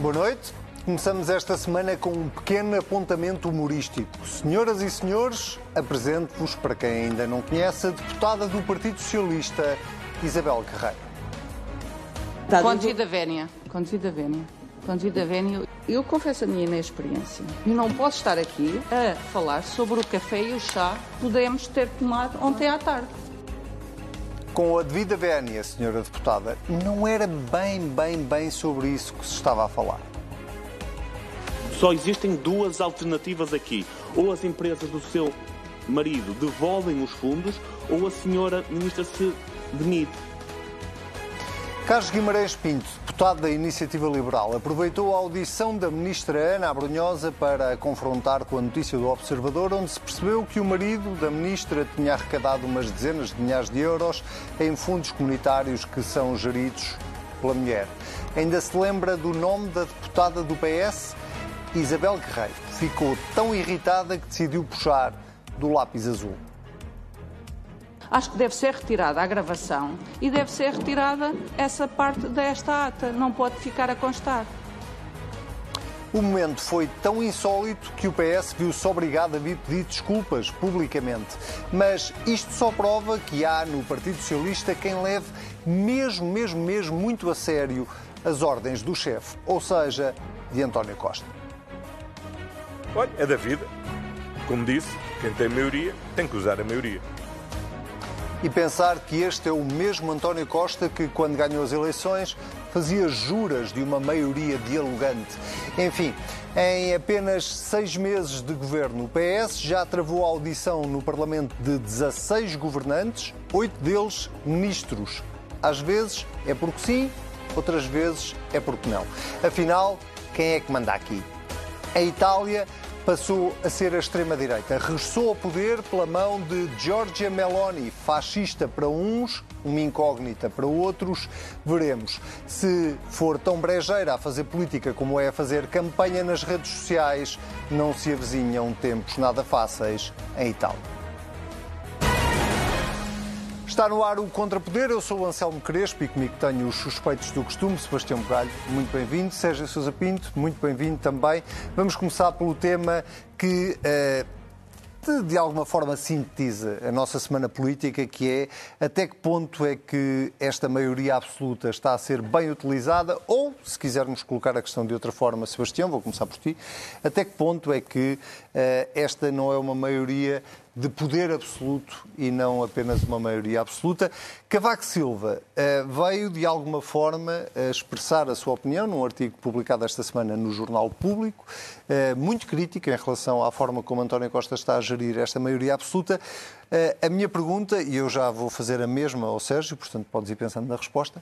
Boa noite. Começamos esta semana com um pequeno apontamento humorístico. Senhoras e senhores, apresento-vos, para quem ainda não conhece, a deputada do Partido Socialista, Isabel Carreiro. Conde da Vénia. Conde da Vénia. Conde da Vénia. Eu confesso a minha inexperiência. E não posso estar aqui a falar sobre o café e o chá que pudemos ter tomado ontem à tarde. Com a devida vénia, senhora deputada, não era bem, bem, bem sobre isso que se estava a falar. Só existem duas alternativas aqui. Ou as empresas do seu marido devolvem os fundos, ou a senhora ministra se demite. Carlos Guimarães Pinto, deputado da Iniciativa Liberal, aproveitou a audição da ministra Ana Abrunhosa para a confrontar com a notícia do Observador, onde se percebeu que o marido da ministra tinha arrecadado umas dezenas de milhares de euros em fundos comunitários que são geridos pela mulher. Ainda se lembra do nome da deputada do PS? Isabel Guerreiro. Ficou tão irritada que decidiu puxar do lápis azul. Acho que deve ser retirada a gravação e deve ser retirada essa parte desta ata. Não pode ficar a constar. O momento foi tão insólito que o PS viu-se obrigado a vir pedir desculpas publicamente. Mas isto só prova que há no Partido Socialista quem leve mesmo, mesmo, mesmo muito a sério as ordens do chefe, ou seja, de António Costa. Olha, é da vida. Como disse, quem tem maioria tem que usar a maioria. E pensar que este é o mesmo António Costa que, quando ganhou as eleições, fazia juras de uma maioria dialogante. Enfim, em apenas seis meses de governo, o PS já travou a audição no Parlamento de 16 governantes, oito deles ministros. Às vezes é porque sim, outras vezes é porque não. Afinal, quem é que manda aqui? A Itália passou a ser a extrema-direita. Regressou ao poder pela mão de Giorgia Meloni, fascista para uns, uma incógnita para outros. Veremos. Se for tão brejeira a fazer política como é a fazer campanha nas redes sociais, não se avizinham tempos nada fáceis em Itália. Está no ar o Contrapoder, eu sou o Anselmo Crespo e comigo tenho os suspeitos do costume, Sebastião Bugalho, muito bem-vindo, Sérgio Sousa Pinto, muito bem-vindo também. Vamos começar pelo tema que uh, de, alguma forma sintetiza a nossa semana política, que é até que ponto é que esta maioria absoluta está a ser bem utilizada, ou, se quisermos colocar a questão de outra forma, Sebastião, vou começar por ti, até que ponto é que uh, esta não é uma maioria de poder absoluto e não apenas uma maioria absoluta. Cavaco Silva uh, veio, de alguma forma, a expressar a sua opinião num artigo publicado esta semana no Jornal Público, uh, muito crítico em relação à forma como António Costa está a gerir esta maioria absoluta. A minha pergunta, e eu já vou fazer a mesma ao Sérgio, portanto podes ir pensando na resposta,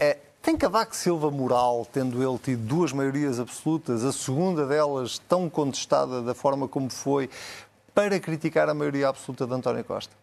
é tem Cavaco Silva moral, tendo ele tido duas maiorias absolutas, a segunda delas tão contestada da forma como foi, para criticar a maioria absoluta de António Costa?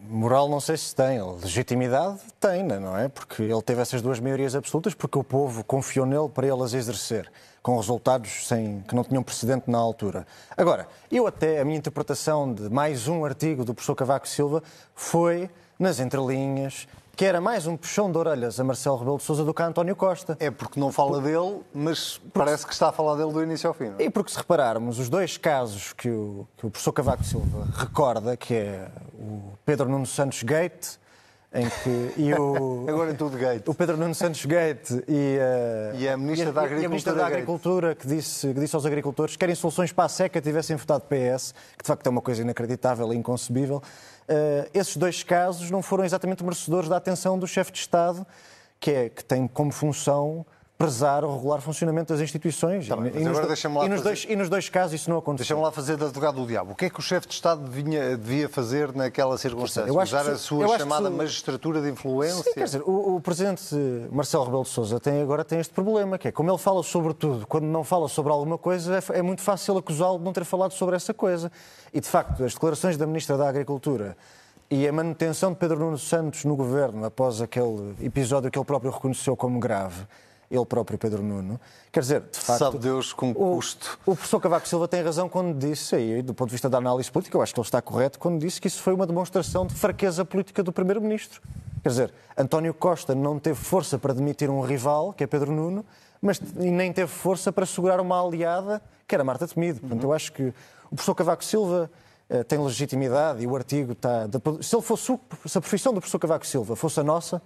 Moral não sei se tem, legitimidade tem, não é? Porque ele teve essas duas maiorias absolutas porque o povo confiou nele para ele as exercer, com resultados sem, que não tinham precedente na altura. Agora, eu até, a minha interpretação de mais um artigo do professor Cavaco Silva foi, nas entrelinhas, que era mais um puxão de orelhas a Marcelo Rebelo de Sousa do que a António Costa. É porque não fala dele, mas parece que está a falar dele do início ao fim. É? E porque se repararmos, os dois casos que o, que o professor Cavaco Silva recorda, que é o Pedro Nuno Santos Gate, em que e o agora tudo gate. o Pedro Nuno Santos Gate e, uh, e a ministra, da, Agricultura, ministra da Agricultura que disse que disse aos agricultores que querem soluções para a seca tivessem votado PS que de facto é uma coisa inacreditável e inconcebível. Uh, esses dois casos não foram exatamente merecedores da atenção do chefe de Estado que é que tem como função prezar o regular funcionamento das instituições. Tá e, nos, e, nos dois, e nos dois casos isso não aconteceu. Deixa-me lá fazer de advogado do diabo. O que é que o chefe de Estado devia, devia fazer naquela circunstância? Usar que, a sua chamada que... magistratura de influência? Sim, quer dizer, o, o, presidente Marcelo Rebelo de Sousa tem, agora tem este problema, que é como ele fala sobre tudo, quando não fala sobre alguma coisa, é, é muito fácil acusá-lo de não ter falado sobre essa coisa. E, de facto, as declarações da Ministra da Agricultura e a manutenção de Pedro Nuno Santos no governo, após aquele episódio que ele próprio reconheceu como grave, ele próprio, Pedro Nuno. Quer dizer, de facto. Sabe Deus com custo. O, professor Cavaco Silva tem razão quando disse, e do ponto de vista da análise política, eu acho que ele está correto, quando disse que isso foi uma demonstração de fraqueza política do Primeiro-Ministro. Quer dizer, António Costa não teve força para demitir um rival, que é Pedro Nuno, mas nem teve força para segurar uma aliada que era Marta Temido. Portanto, eu acho que o professor Cavaco Silva eh, tem legitimidade e o artigo está. Se, ele fosse, se a profissão do professor Cavaco Silva fosse a nossa,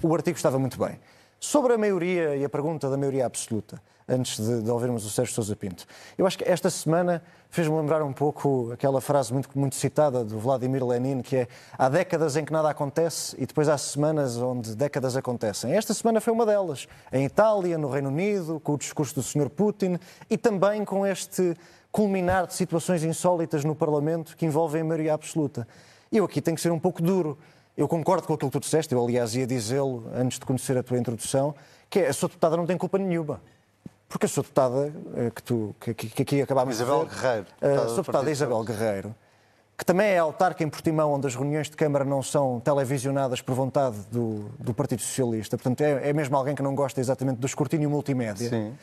o artigo estava muito bem. Sobre a maioria e a pergunta da maioria absoluta, antes de, de ouvirmos o Sérgio Sousa Pinto, eu acho que esta semana fez-me lembrar um pouco aquela frase muito, muito citada do Vladimir Lenin, que é há décadas em que nada acontece e depois há semanas onde décadas acontecem. Esta semana foi uma delas, em Itália, no Reino Unido, com o discurso do Sr. Putin e também com este culminar de situações insólitas no Parlamento que envolvem a maioria absoluta. Eu aqui tenho que ser um pouco duro. Eu concordo com aquilo que tu disseste, eu aliás ia dizê-lo antes de conhecer a tua introdução, que é a sua deputada não tem culpa nenhuma. Porque a sua deputada, eh, que, tu, que, que aqui acabámos Isabel de ver... Guerreiro. A sua deputada Isabel Guerreiro, que também é autarca em Portimão, onde as reuniões de Câmara não são televisionadas por vontade do, do Partido Socialista. Portanto, é, é, mesmo alguém que não gosta exatamente do escrutínio multimédia. Sim. Uh,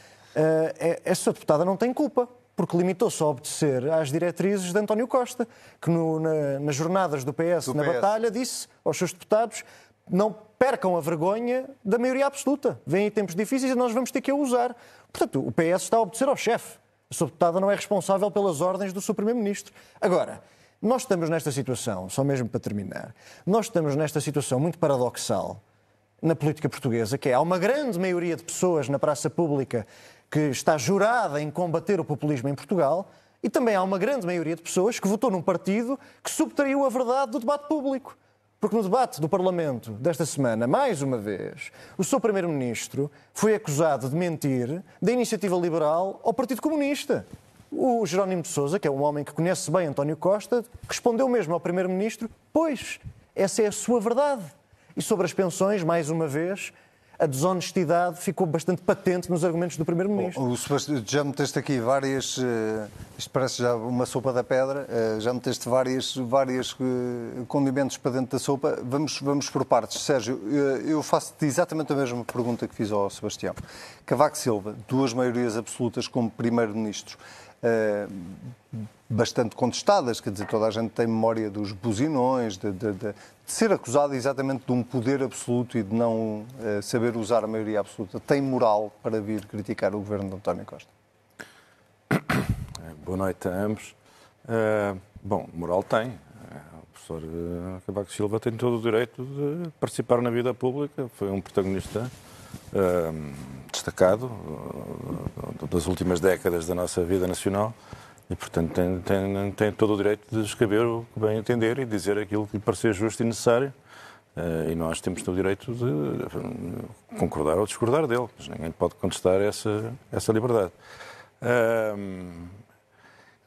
é, a sua deputada não tem culpa porque limitou-se a obedecer às diretrizes de António Costa, que no, na, nas jornadas do PS, do na PS. batalha disse aos seus deputados não percam a vergonha da maioria absoluta. Vêm aí tempos difíceis e nós vamos ter que a usar. Portanto, o PS está a obedecer ao chefe. A sua deputada não é responsável pelas ordens do seu Primeiro-Ministro. Agora, nós estamos nesta situação, só mesmo para terminar, nós estamos nesta situação muito paradoxal na política portuguesa, que é há uma grande maioria de pessoas na praça pública que está jurada em combater o populismo em Portugal, e também há uma grande maioria de pessoas que votou num partido que subtraiu a verdade do debate público. Porque no debate do Parlamento desta semana, mais uma vez, o seu Primeiro-Ministro foi acusado de mentir da iniciativa liberal ao Partido Comunista. O Jerónimo de Sousa, que é um homem que conhece bem António Costa, respondeu mesmo ao Primeiro-Ministro: Pois, essa é a sua verdade. E sobre as pensões, mais uma vez, a desonestidade ficou bastante patente nos argumentos do Primeiro-Ministro. Já meteste aqui várias. Uh, isto parece já uma sopa da pedra. Uh, já meteste várias, várias uh, condimentos para dentro da sopa. Vamos, vamos por partes. Sérgio, eu faço-te exatamente a mesma pergunta que fiz ao Sebastião. Cavaco Silva, duas maiorias absolutas como Primeiro-Ministro. Bastante contestadas, quer dizer, toda a gente tem memória dos buzinões, de, de, de, de ser acusado exatamente de um poder absoluto e de não uh, saber usar a maioria absoluta, tem moral para vir criticar o governo de António Costa? Boa noite a ambos. Uh, bom, moral tem. O professor Cavaco Silva tem todo o direito de participar na vida pública, foi um protagonista destacado das últimas décadas da nossa vida nacional e, portanto, tem, tem, tem todo o direito de escrever o que bem entender e dizer aquilo que lhe parecer justo e necessário. Uh, e nós temos todo o direito de concordar ou discordar dele, mas ninguém pode contestar essa, essa liberdade. Uh,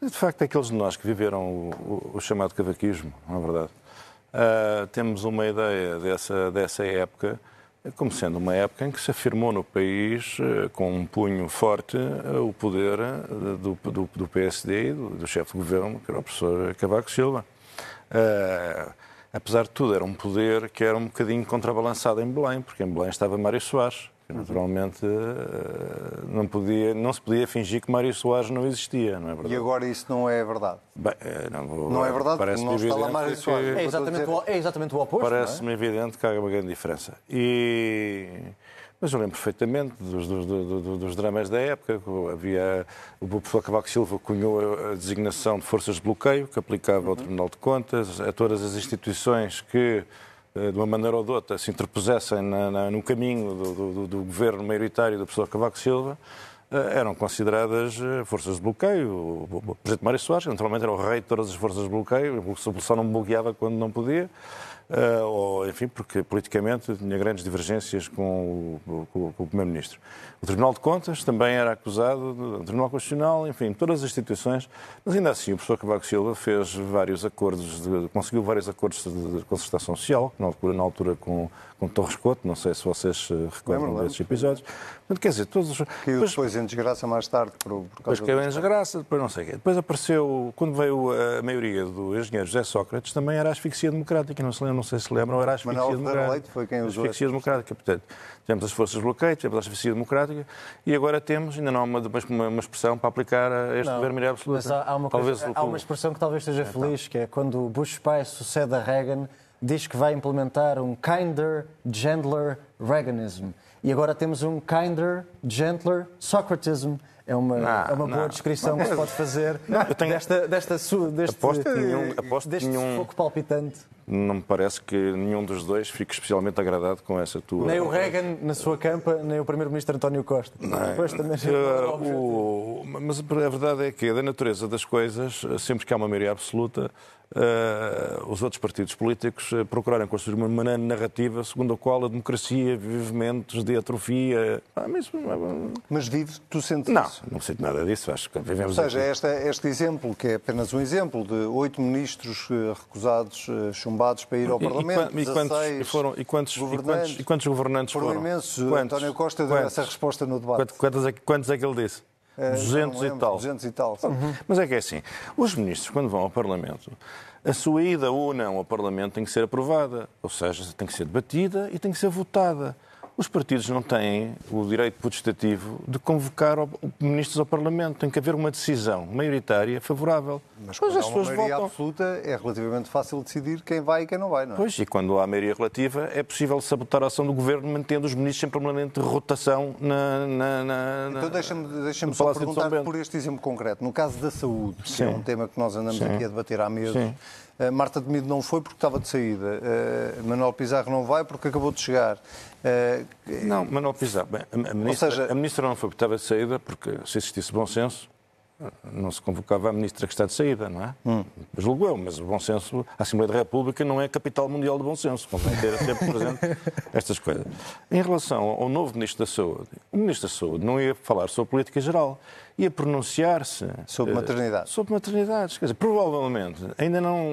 de facto, aqueles de nós que viveram o, o, chamado cavaquismo, não é verdade? Uh, temos uma ideia dessa, dessa época como sendo uma época em que se afirmou no país, eh, com um punho forte, eh, o poder eh, do, do, do PSD e do, do chefe de governo, que era o professor Cavaco Silva. Uh, apesar de tudo, era um poder que era um bocadinho contrabalançado em Belém, porque em Belém estava Mário Soares, naturalmente não, podia, não se podia fingir que Mário Soares não existia, não é verdade? E agora isso não é verdade? Bem, não, vou, não, é verdade, parece não está lá Mário Soares. É exatamente, o, é exatamente o oposto, Parece-me é? evidente que há uma grande diferença. E... Mas eu lembro perfeitamente dos, dos, dos, dos, dramas da época. Havia, o professor Cavaco Silva cunhou a designação de forças de bloqueio, que aplicava ao Tribunal de Contas, a todas as instituições que eh, de uma maneira ou de outra, se interpusessem na, na, no caminho do, do, do, governo maioritário do professor Cavaco Silva, eh, eram consideradas eh, forças de bloqueio. O presidente Mário Soares, naturalmente, era o rei de todas as forças de bloqueio, só não bloqueava quando não podia. Ou, enfim, porque politicamente tinha grandes divergências com o, com o Primeiro-Ministro. O Tribunal de Contas também era acusado, o Tribunal Constitucional, enfim, todas as instituições, mas ainda assim o professor Cavaco Silva fez vários acordos, de, conseguiu vários acordos de concertação social, na altura, na altura com, com Torres Couto, não sei se vocês recordam desses episódios. Portanto, quer dizer, todos os... Caiu depois, depois em desgraça mais tarde por, por causa Depois caiu em desgraça, depois não sei o quê. Depois apareceu, quando veio a maioria do engenheiro José Sócrates, também era a asfixia democrática, não, se lembra, não sei se lembram, era a asfixia Manuel democrática. Leite foi quem usou asfixia democrática, portanto, tivemos as forças de bloqueio, tivemos a asfixia democrática e agora temos, ainda não há uma, uma, uma expressão para aplicar a este não, governo maioria absoluta. Mas há, há, uma coisa, talvez, há uma expressão que talvez esteja então. feliz, que é quando Bush pai sucede a Reagan, diz que vai implementar um kinder, gentler Reaganism. E agora temos um kinder, gentler Socratism. É uma, Não, é uma boa não. descrição que se pode fazer eu tenho- desta, desta, deste, Aposto que nenhum- aposto deste nenhum- palpitante. Não me parece que nenhum dos dois fique especialmente agradado com essa tua. Nem o Reagan na sua campa, nem o primeiro-ministro António Costa. Depois também Eh, o- mas a verdade é que, da natureza das coisas, sempre que há uma maioria absoluta, eh, os outros partidos políticos eh, procurarem construir uma maneira narrativa segundo a qual a democracia vive momentos de atrofia. Ah, mas, Mas vive, tu sentes não, isso? não sinto nada disso. Acho que Ou vivemos seja, aqui. esta, este exemplo, que é apenas um exemplo, de oito ministros eh, recusados, chumbados para ir ao E- e Parlamento, quan- e quantos- 16 e foram- e quantos- e governantes, quantos- e quantos governantes foram foram? imensos. António Costa deu Quantos? essa resposta no debate. Quantos, é, quantos é que ele disse? Eh, 200 não e lembro, tal. 200 e tal. sim. Mas é que é assim, os ministros, quando vão ao Parlamento, a sua ida ou não ao Parlamento tem que ser aprovada, ou seja, tem que ser debatida e tem que ser votada. Os partidos não têm o direito putestativo de convocar ministros ao Parlamento. Tem que haver uma decisão maioritária favorável. Mas Pois quando as há uma pessoas maioria votam. absoluta, é relativamente fácil decidir quem vai e quem não vai, não é? Pois, e quando há maioria relativa, é possível sabotar a ação do governo mantendo os ministros em permanente rotação na. na, na- Então deixa-me deixa só perguntar por este exemplo concreto. No caso da saúde, que Sim. é um tema que nós andamos Sim. aqui a debater há meses, Sim. Eh, Marta de Mido não foi porque estava de saída. eh, Manuel Pizarro não vai porque acabou de chegar. Eh, Não, Manuel Pizarro. Bem, a, a ministra, seja- a ministra não foi porque estava de saída, porque se existisse bom senso, não se convocava a ministra que está de saída, não é? Hum. Julgo eu, mas o bom senso, a Assembleia da República não é a capital mundial do bom senso. Convém ter sempre presente estas coisas. Em relação ao novo Ministro da Saúde, o Ministro da Saúde não ia falar sobre política geral, ia pronunciar-se Sobre eh, maternidade. Sobre maternidades. Quer dizer, provavelmente, ainda não.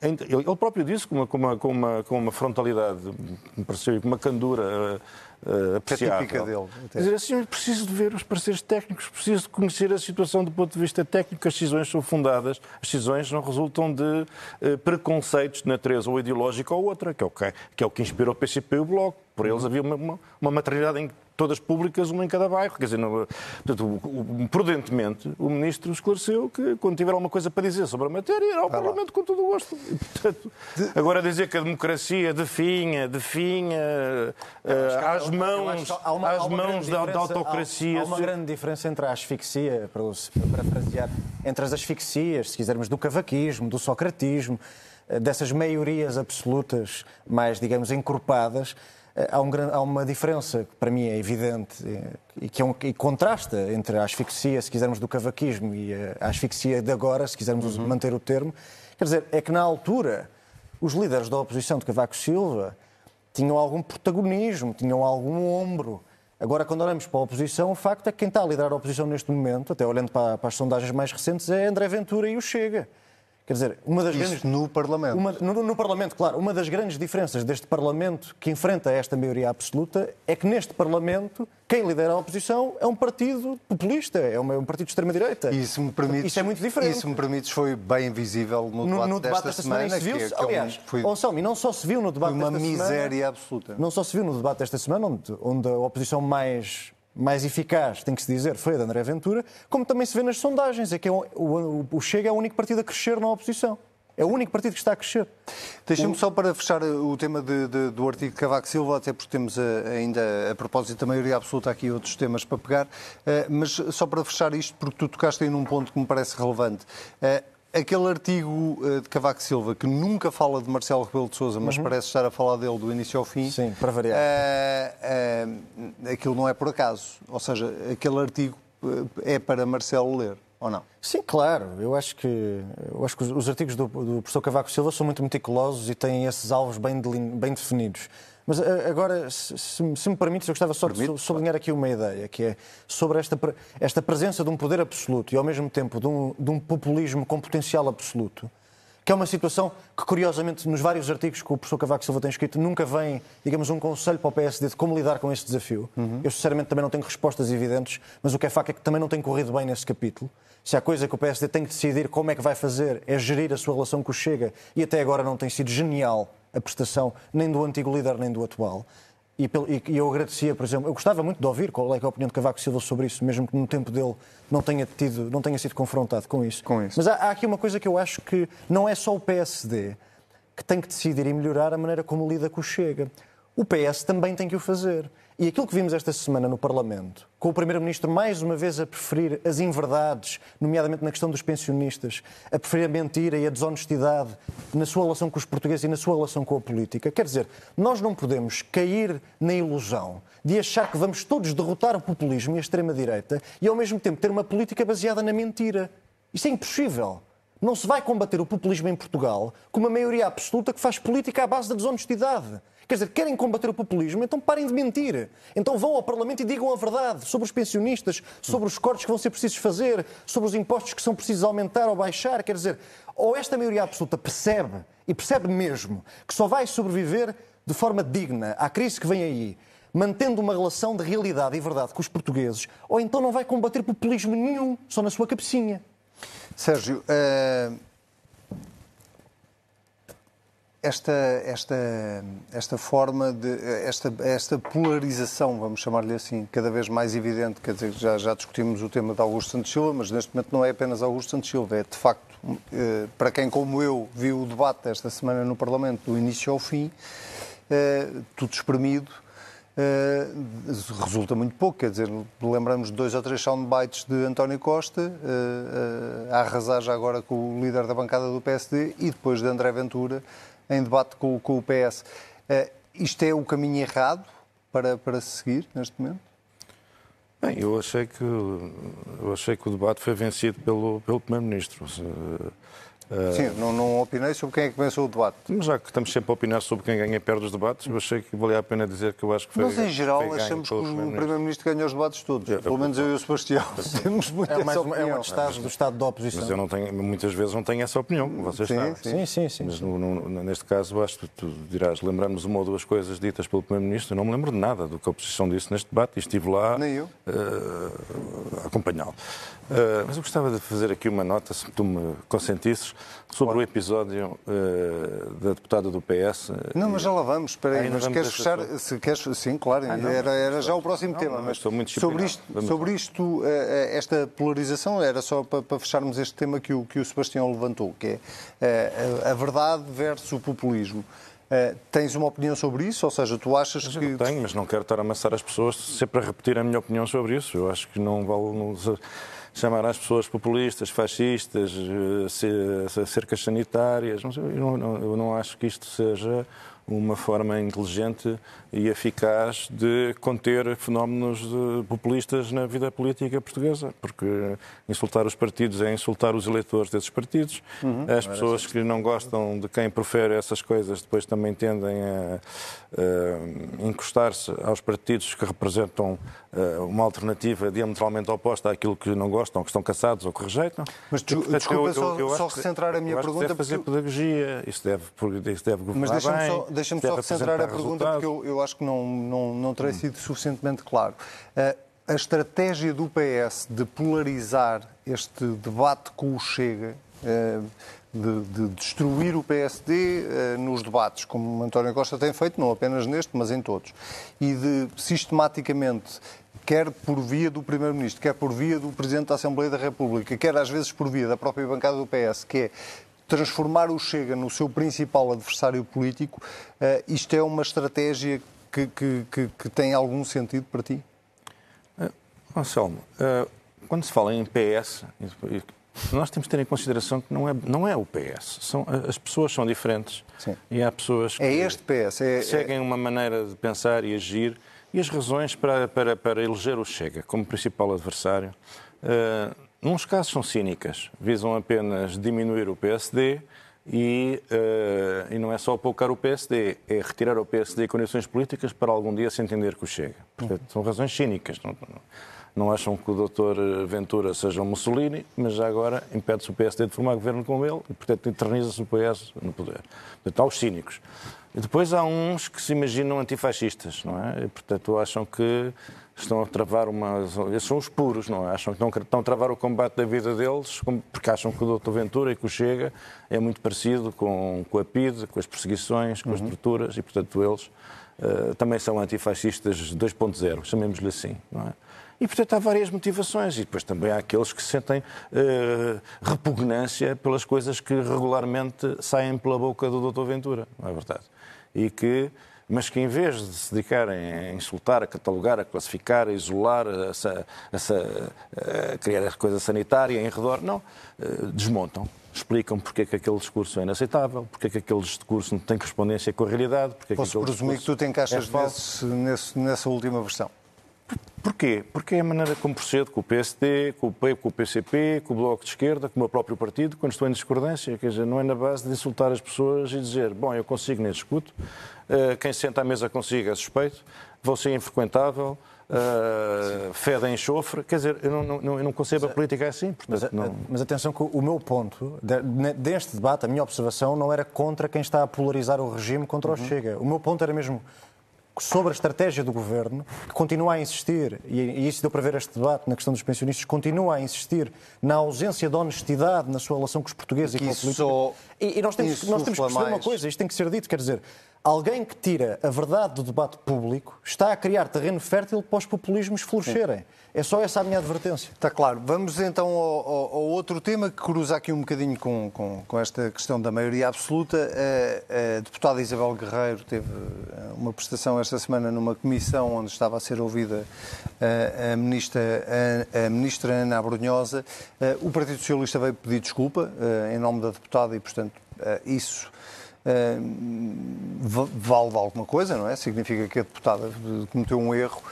ainda- ele próprio disse com uma, com uma, com uma, com uma frontalidade, me pareceu, com uma candura eh, eh, apreciável. típica dele, até. Quer dizer, assim, preciso de ver os pareceres técnicos, preciso de conhecer a situação do ponto de vista técnico, as decisões são fundadas, as decisões não resultam de eh, preconceitos de natureza ou ideológica ou outra, que é o que, que, é o que inspira o PCP e o Bloco. Por eles havia uma, uma, uma maternidade em todas públicas, uma em cada bairro. Quer dizer, não, portanto, prudentemente, o Ministro esclareceu que quando tiver alguma coisa para dizer sobre a matéria, irá ao Parlamento com todo o gosto. E, portanto, agora dizer que a democracia definha, definha eh, às mãos, há uma- às mãos da, da autocracia. Há, há uma grande diferença entre a asfixia, para, para parafrasear, entre as asfixias, se quisermos, do cavaquismo, do socratismo, eh, dessas maiorias absolutas mais, digamos, encorpadas. Eh, Há, um há uma diferença que para mim é evidente eh, e que é um, e contrasta entre a asfixia, se quisermos, do cavaquismo e a asfixia de agora, se quisermos manter o termo. Quer dizer, é que na altura os líderes da oposição de Cavaco Silva tinham algum protagonismo, tinham algum ombro. Agora, quando olhamos para a oposição, o facto é que quem está a liderar a oposição neste momento, até olhando para, para as sondagens mais recentes, é André Ventura e o Chega. Quer dizer, uma das grandes. Isto no Parlamento. Uma- no, no Parlamento, claro. Uma das grandes diferenças deste Parlamento que enfrenta esta maioria absoluta é que neste Parlamento quem lidera a oposição é um partido populista, é um, é um partido de extrema-direita. Se me permites, Isso é muito diferente. Se me permites, foi bem visível no, debate, no debate desta, desta semana, semana. isso que é- que é Aliás, foi, oh, Anselmo, e não só se viu no debate uma desta semana... miséria absoluta. Não só se viu no debate desta semana, onde, onde a oposição mais, mais eficaz, tem que se dizer, foi a de André Ventura, como também se vê nas sondagens. É que é o, o, o Chega é o único partido a crescer na oposição. É o único partido que está a crescer. Deixa-me só para fechar o tema de- de- do artigo de Cavaco Silva, até porque temos eh, ainda, a propósito da maioria absoluta, aqui outros temas para pegar, eh, mas só para fechar isto, porque tu tocaste aí num ponto que me parece relevante. Eh, Aquele artigo eh, de Cavaco Silva que nunca fala de Marcelo Rebelo de Sousa, mas parece estar a falar dele do início ao fim. Uhum. Sim, para variar. eh, eh, aquilo não é por acaso. Ou seja, aquele artigo é para Marcelo ler, ou não? Sim, claro. Eu acho que, eu acho que os, os artigos do, do professor Cavaco Silva são muito meticulosos e têm esses alvos bem, bem definidos. Mas eh, agora, se, se- me permites, eu gostava só de Permite, sublinhar aqui uma ideia, que é sobre esta, esta presença de um poder absoluto e, ao mesmo tempo, de um, de um populismo com potencial absoluto, que é uma situação que, curiosamente, nos vários artigos que o professor Cavaco Silva tem escrito, nunca vem, digamos, um conselho para o PSD de como lidar com esse desafio. Eu, sinceramente, também não tenho respostas evidentes, mas o que é facto é que também não tem corrido bem nesse capítulo. Se há coisa que o PSD tem que decidir como é que vai fazer é gerir a sua relação com o Chega, e até agora não tem sido genial a prestação nem do antigo líder nem do atual. E, e- eu agradecia, por exemplo, eu gostava muito de ouvir qual é, é a opinião de Cavaco Silva sobre isso, mesmo que no tempo dele não tenha, tido, não tenha sido confrontado com isso. Com isso. Mas há, há aqui uma coisa que eu acho que não é só o PSD que tem que decidir e melhorar a maneira como lida com o Chega. O PS também tem que o fazer. E aquilo que vimos esta semana no Parlamento, com o Primeiro-Ministro mais uma vez a preferir as inverdades, nomeadamente na questão dos pensionistas, a preferir a mentira e a desonestidade na sua relação com os portugueses e na sua relação com a política. Quer dizer, nós não podemos cair na ilusão de achar que vamos todos derrotar o populismo e a extrema-direita e ao mesmo tempo ter uma política baseada na mentira. Isso é impossível. Não se vai combater o populismo em Portugal com uma maioria absoluta que faz política à base da desonestidade. Quer dizer, querem combater o populismo, então parem de mentir. Então vão ao Parlamento e digam a verdade sobre os pensionistas, sobre os cortes que vão ser precisos fazer, sobre os impostos que são precisos aumentar ou baixar. Quer dizer, ou esta maioria absoluta percebe, e percebe mesmo, que só vai sobreviver de forma digna à crise que vem aí, mantendo uma relação de realidade e verdade com os portugueses, ou então não vai combater populismo nenhum, só na sua cabecinha. Sérgio, uh esta, esta, esta forma de esta, esta polarização, vamos chamar-lhe assim, cada vez mais evidente, quer dizer, já, já discutimos o tema de Augusto Santos Silva, mas neste momento não é apenas Augusto Santos Silva, é de facto, eh, para quem como eu viu o debate esta semana no Parlamento, do início ao fim, eh, tudo espremido, Uh, resulta muito pouco, quer dizer, lembramos de dois ou três soundbites de António Costa, uh, uh, a arrasar já agora com o líder da bancada do PSD e depois de André Ventura em debate com, com o PS. Isto é o caminho errado para, para seguir neste momento? Bem, eu achei que, eu achei que o debate foi vencido pelo, pelo Primeiro-Ministro. Sim, não, não opinei sobre quem é que venceu o debate. Mas já que estamos sempre a opinar sobre quem ganha e perde os debates, eu achei que valia a pena dizer que eu acho que foi. Mas em geral achamos que o Primeiro-Ministro ganhou os debates todos. É, Pelo menos eu e o Sebastião temos muita é mais, opinião. É um estado do estado da oposição. Mas eu não tenho, muitas vezes não tenho essa opinião, vocês sim, sabem. Sim, sim, sim. Mas no, no, neste caso, basta, tu dirás, lembrarmos uma ou duas coisas ditas pelo Primeiro-Ministro. Eu não me lembro de nada do que a oposição disse neste debate e estive lá Nem eu. Uh, a acompanhá-lo. Uh, mas eu gostava de fazer aqui uma nota, se tu me consentisses, sobre claro. o episódio uh, da deputada do PS. Não, mas já lá vamos, espera aí, mas queres fechar? Se queres, sim, claro, ah, era, era já o próximo não, tema. Não, mas estou muito sobre isto, sobre isto uh, esta polarização, era só para, para, fecharmos este tema que o, que o Sebastião levantou, que é a, a verdade versus o populismo. Uh, tens uma opinião sobre isso? Ou seja, tu achas mas que. tenho, mas não quero estar a amassar as pessoas sempre a repetir a minha opinião sobre isso. Eu acho que não vale. Chamar as pessoas populistas, fascistas, eh, cercas sanitárias. Eu não, eu não acho que isto seja uma forma inteligente e eficaz de conter fenómenos populistas na vida política portuguesa, porque insultar os partidos é insultar os eleitores desses partidos. Uhum. As pessoas que não gostam de quem profere essas coisas depois também tendem a, a encostar-se aos partidos que representam uma alternativa diametralmente oposta àquilo que não gostam, que estão caçados ou que rejeitam. Mas tu, portanto, desculpa eu, eu, eu só, só recentrar a minha pergunta. Deve fazer porque... pedagogia, isso deve, isso deve governar Mas deixa-me só, deixa só recentrar a pergunta porque eu, eu, acho que não, não, não terei hum. sido suficientemente claro. Uh, a estratégia do PS de polarizar este debate com o Chega, uh, de, de, destruir o PSD uh, nos debates, como António Costa tem feito, não apenas neste, mas em todos, e de sistematicamente quer por via do Primeiro-Ministro, quer por via do Presidente da Assembleia da República, quer às vezes por via da própria bancada do PS, que é transformar o Chega no seu principal adversário político, uh, isto é uma estratégia que, que, que, que, tem algum sentido para ti? Uh, Anselmo, uh, quando se fala em PS, nós temos que ter em consideração que não é, não é o PS. São, as pessoas são diferentes Sim. e há pessoas é que é este PS, é, seguem uma maneira de pensar e agir e as razões para, para, para eleger o Chega como principal adversário. Uh, uns casos são cínicas, visam apenas diminuir o PSD e, uh, e não é só apocar o PSD, é retirar o PSD condições políticas para algum dia se entender que o chega. Portanto, são razões cínicas. Não, não, não acham que o doutor Ventura seja um Mussolini, mas já agora impede-se o PSD de formar governo com ele e, portanto, eterniza-se o PS no poder. Portanto, há os cínicos. E depois há uns que se imaginam antifascistas, não é? E, portanto, acham que estão a travar uma. Esses são os puros, não é? Acham que estão a travar o combate da vida deles, porque acham que o Dr. Ventura e que o Chega é muito parecido com, com a PIDE, com as perseguições, com uhum. as torturas, e portanto eles uh, também são antifascistas 2.0, chamemos-lhe assim, não é? E, portanto, há várias motivações. E depois também há aqueles que sentem uh, repugnância pelas coisas que regularmente saem pela boca do Dr. Ventura, não é verdade? E que mas que em vez de se dedicarem a insultar, a catalogar, a classificar, a isolar, a, a, a criar a coisa sanitária em redor, não, eh, desmontam, explicam porque é que aquele discurso é inaceitável, porque é que aquele discurso não tem correspondência com a realidade. Porque é Posso que presumir que tu te encaixas é nesse, nessa última versão? Porquê? Porque é a maneira como procedo com o PSD, com o, P, com o PCP, com o Bloco de Esquerda, com o meu próprio partido, quando estou em discordância. Quer dizer, não é na base de insultar as pessoas e dizer, bom, eu consigo nem discuto, uh, quem senta à mesa consigo é suspeito, vou ser infrequentável, uh, fede em enxofre. Quer dizer, eu não, não, eu não concebo a política assim. Portanto, mas, não... mas atenção que o meu ponto deste debate, a minha observação, não era contra quem está a polarizar o regime contra o uhum. Chega. O meu ponto era mesmo sobre a estratégia do governo, que continua a insistir, e isso deu para ver este debate na questão dos pensionistas, continua a insistir na ausência de honestidade na sua relação com os portugueses e com a política. E, e nós temos, nós temos que perceber mais... uma coisa, isto tem que ser dito, quer dizer, alguém que tira a verdade do debate público está a criar terreno fértil para os populismos florescerem. É só essa a minha advertência. Está claro. Vamos então ao, ao, ao, outro tema que cruza aqui um bocadinho com, com, com esta questão da maioria absoluta. A, a, deputada Isabel Guerreiro teve eh, uma prestação esta semana numa comissão onde estava a ser ouvida a, eh, a ministra, a, ministra Ana Abrunhosa. Eh, o Partido Socialista veio pedir desculpa em nome da deputada e, portanto, isso vale alguma coisa, não é? Significa que a deputada cometeu um erro.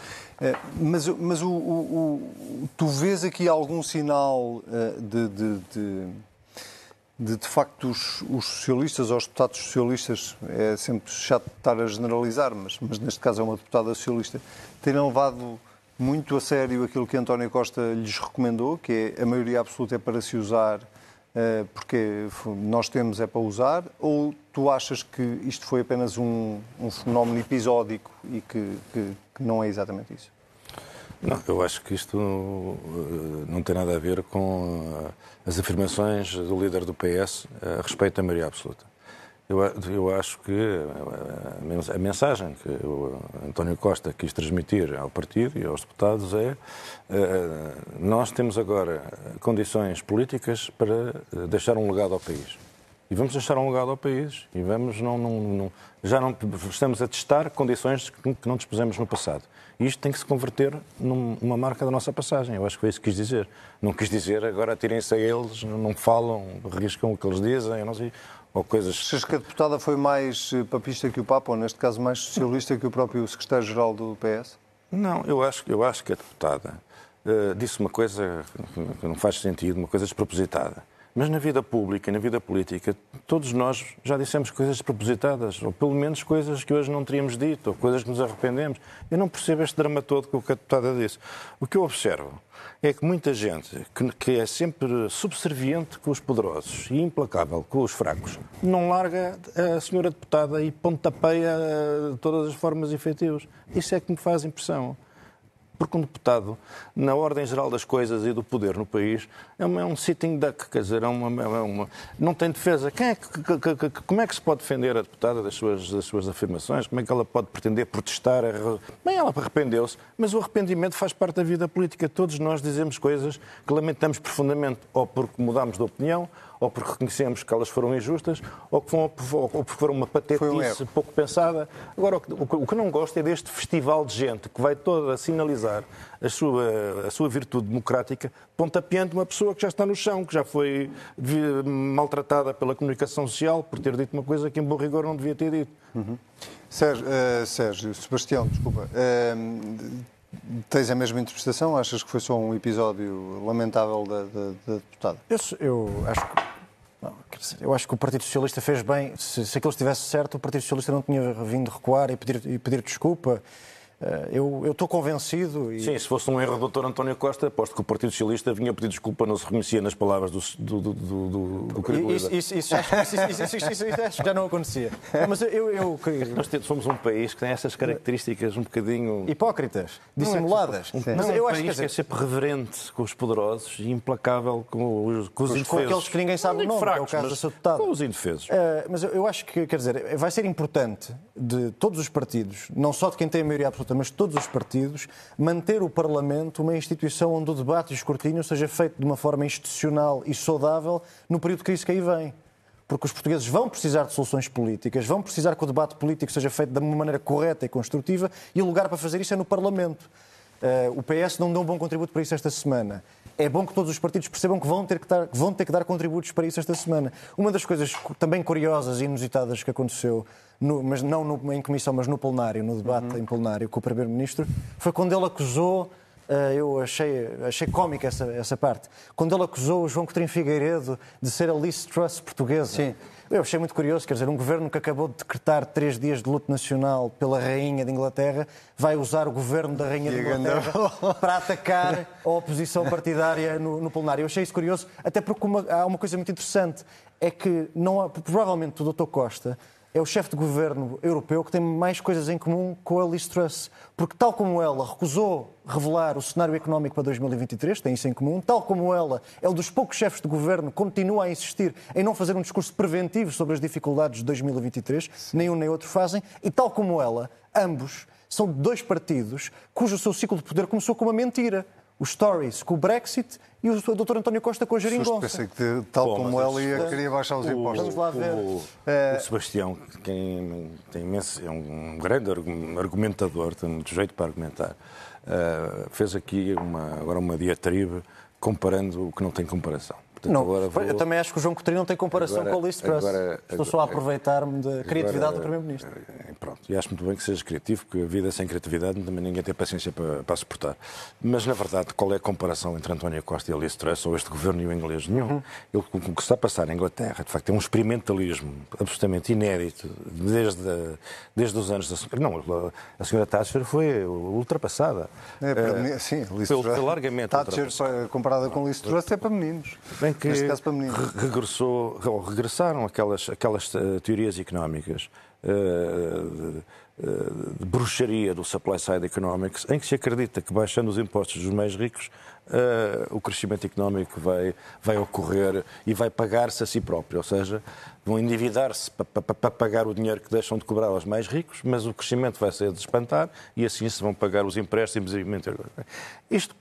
Eh, mas, mas o, o, o, tu vês aqui algum sinal eh, de, de, de, de, de facto, os, os, socialistas ou os deputados socialistas, é sempre chato estar a generalizar, mas, mas neste caso é uma deputada socialista, terem levado muito a sério aquilo que António Costa lhes recomendou, que é a maioria absoluta é para se usar eh, porque nós temos é para usar, ou tu achas que isto foi apenas um, um fenómeno episódico e que, que, que, não é exatamente isso? Não, eu acho que isto eh, não tem nada a ver com eh, as afirmações do líder do PS a respeito da maioria absoluta. Eu, eu acho que a mensagem que o António Costa quis transmitir ao partido e aos deputados é eh, nós temos agora condições políticas para deixar um legado ao país. E vamos deixar um legado ao país e vamos não, não, não já não estamos a testar condições que não dispusemos no passado. E isto tem que se converter numa marca da nossa passagem. Eu acho que foi isso que quis dizer. Não quis dizer agora tirem-se a eles, não falam, arriscam o que eles dizem, não sei ou coisas... Achas que a deputada foi mais eh, papista que o Papa, ou neste caso mais socialista que o próprio secretário-geral do PS? Não, eu acho, eu acho que a deputada uh, disse uma coisa que não faz sentido, uma coisa despropositada. Mas na vida pública na vida política, todos nós já dissemos coisas despropositadas, ou pelo menos coisas que hoje não teríamos dito, ou coisas que nos arrependemos. Eu não percebo este drama todo que a deputada disse. O que eu observo é que muita gente que, é sempre subserviente com os poderosos e implacável com os fracos, não larga a senhora deputada e pontapeia de todas as formas efetivas. Isso é que me faz impressão. Porque um deputado, na ordem geral das coisas e do poder no país, é, é um sitting duck, quer dizer, é uma, é uma, não tem defesa. Quem é que, que, que, como é que se pode defender a deputada das suas, das suas afirmações? Como é que ela pode pretender protestar? Bem, ela arrependeu-se, mas o arrependimento faz parte da vida política. Todos nós dizemos coisas que lamentamos profundamente, ou porque mudamos de opinião, ou porque reconhecemos que elas foram injustas, ou, que foram, ou porque foram uma patetice um pouco pensada. Agora, o que, o que não gosto é deste festival de gente que vai toda a sinalizar a sua, a sua virtude democrática, pontapeando uma pessoa que já está no chão, que já foi maltratada pela comunicação social por ter dito uma coisa que, em bom rigor, não devia ter dito. Uhum. Sérgio, uh, Sérgio, Sebastião, desculpa. Uh, Tens a mesma interpretação? Achas que foi só um episódio lamentável da, da, da deputada? Eu, eu acho que não, eu acho que o Partido Socialista fez bem. Se, se aquilo estivesse certo, o Partido Socialista não tinha vindo recuar e pedir, e pedir desculpa. Eh, eu, estou convencido. E... Sim, se fosse um erro do Dr. António Costa, aposto que o Partido Socialista vinha pedir desculpa, não se reconhecia nas palavras do, do, do, do, do isso, isso, isso, isso, já não acontecia. Mas eu, eu, Nós somos um país que tem essas características um bocadinho. Hipócritas, dissimuladas. Não é, Mas eu acho que, é sempre reverente com os poderosos e implacável com os, com os indefesos. Com aqueles que ninguém sabe o nome, fracos, que é o caso da deputada. Com os indefesos. Uh, mas eu, eu acho que, quer dizer, vai ser importante de todos os partidos, não só de quem tem a maioria absoluta Mas de todos os partidos, manter o Parlamento uma instituição onde o debate e o escrutínio seja feito de uma forma institucional e saudável no período de crise que aí vem porque os portugueses vão precisar de soluções políticas, vão precisar que o debate político seja feito de uma maneira correta e construtiva, e o lugar para fazer isso é no Parlamento. Uh, o PS não deu um bom contributo para isso esta semana. É bom que todos os partidos percebam que vão ter que, dar, vão ter que dar contributos para isso esta semana. Uma das coisas também curiosas e inusitadas que aconteceu, no, mas não no, em comissão, mas no plenário, no debate uhum. em plenário com o Primeiro-Ministro, foi quando ele acusou eu achei, achei cómica essa, essa parte. Quando ele acusou o João Coutinho Figueiredo de ser a Liz Truss portuguesa. Sim. Eu achei muito curioso, quer dizer, um governo que acabou de decretar três dias de luto nacional pela Rainha de Inglaterra vai usar o governo da Rainha de Inglaterra para atacar a oposição partidária no, no plenário. Eu achei isso curioso, até porque uma, há uma coisa muito interessante, é que não há, provavelmente o Dr. Costa é o chefe de governo europeu que tem mais coisas em comum com a Liz Truss. Porque, tal como ela recusou revelar o cenário económico para 2023, tem isso em comum, tal como ela é um dos poucos chefes de governo que continua a insistir em não fazer um discurso preventivo sobre as dificuldades de 2023, Sim. nem um nem outro fazem, e tal como ela, ambos são dois partidos cujo seu ciclo de poder começou com uma mentira os Tories com o Brexit e o Dr. António Costa com a geringonça. Pensei que, tal Bom, como ela, ia, queria baixar os impostos. Vamos lá ver. O, é... o Sebastião, que tem, tem imenso, é um grande argumentador, tem muito jeito para argumentar, uh, fez aqui uma, agora uma diatribe comparando o que não tem comparação. Portanto, não, vou... Eu também acho que o João Coutinho não tem comparação agora, com o Liz Truss. Agora, Estou só a aproveitar-me da criatividade do Primeiro-Ministro. Eh, pronto, e acho muito bem que sejas criativo, porque a vida sem criatividade também ninguém tem paciência para, para suportar. Mas, na verdade, qual é a comparação entre António Costa e Liz Truss, ou este governo e o inglês? Nenhum. Uhum. O que está a passar na Inglaterra, de facto, é um experimentalismo absolutamente inédito, desde, desde os anos da... Não, a senhora Thatcher foi ultrapassada. É, para uh, sim, Liz Truss. largamente Thatcher, comparada com Liz Truss, é para meninos bem que regressou, regressaram aquelas, aquelas uh, teorias económicas uh, de, de, bruxaria do supply side economics, em que se acredita que baixando os impostos dos mais ricos, uh, o crescimento económico vai, vai ocorrer e vai pagar-se a si próprio, ou seja, vão endividar-se para, para, para, pagar o dinheiro que deixam de cobrar aos mais ricos, mas o crescimento vai ser de espantar e assim se vão pagar os empréstimos e isto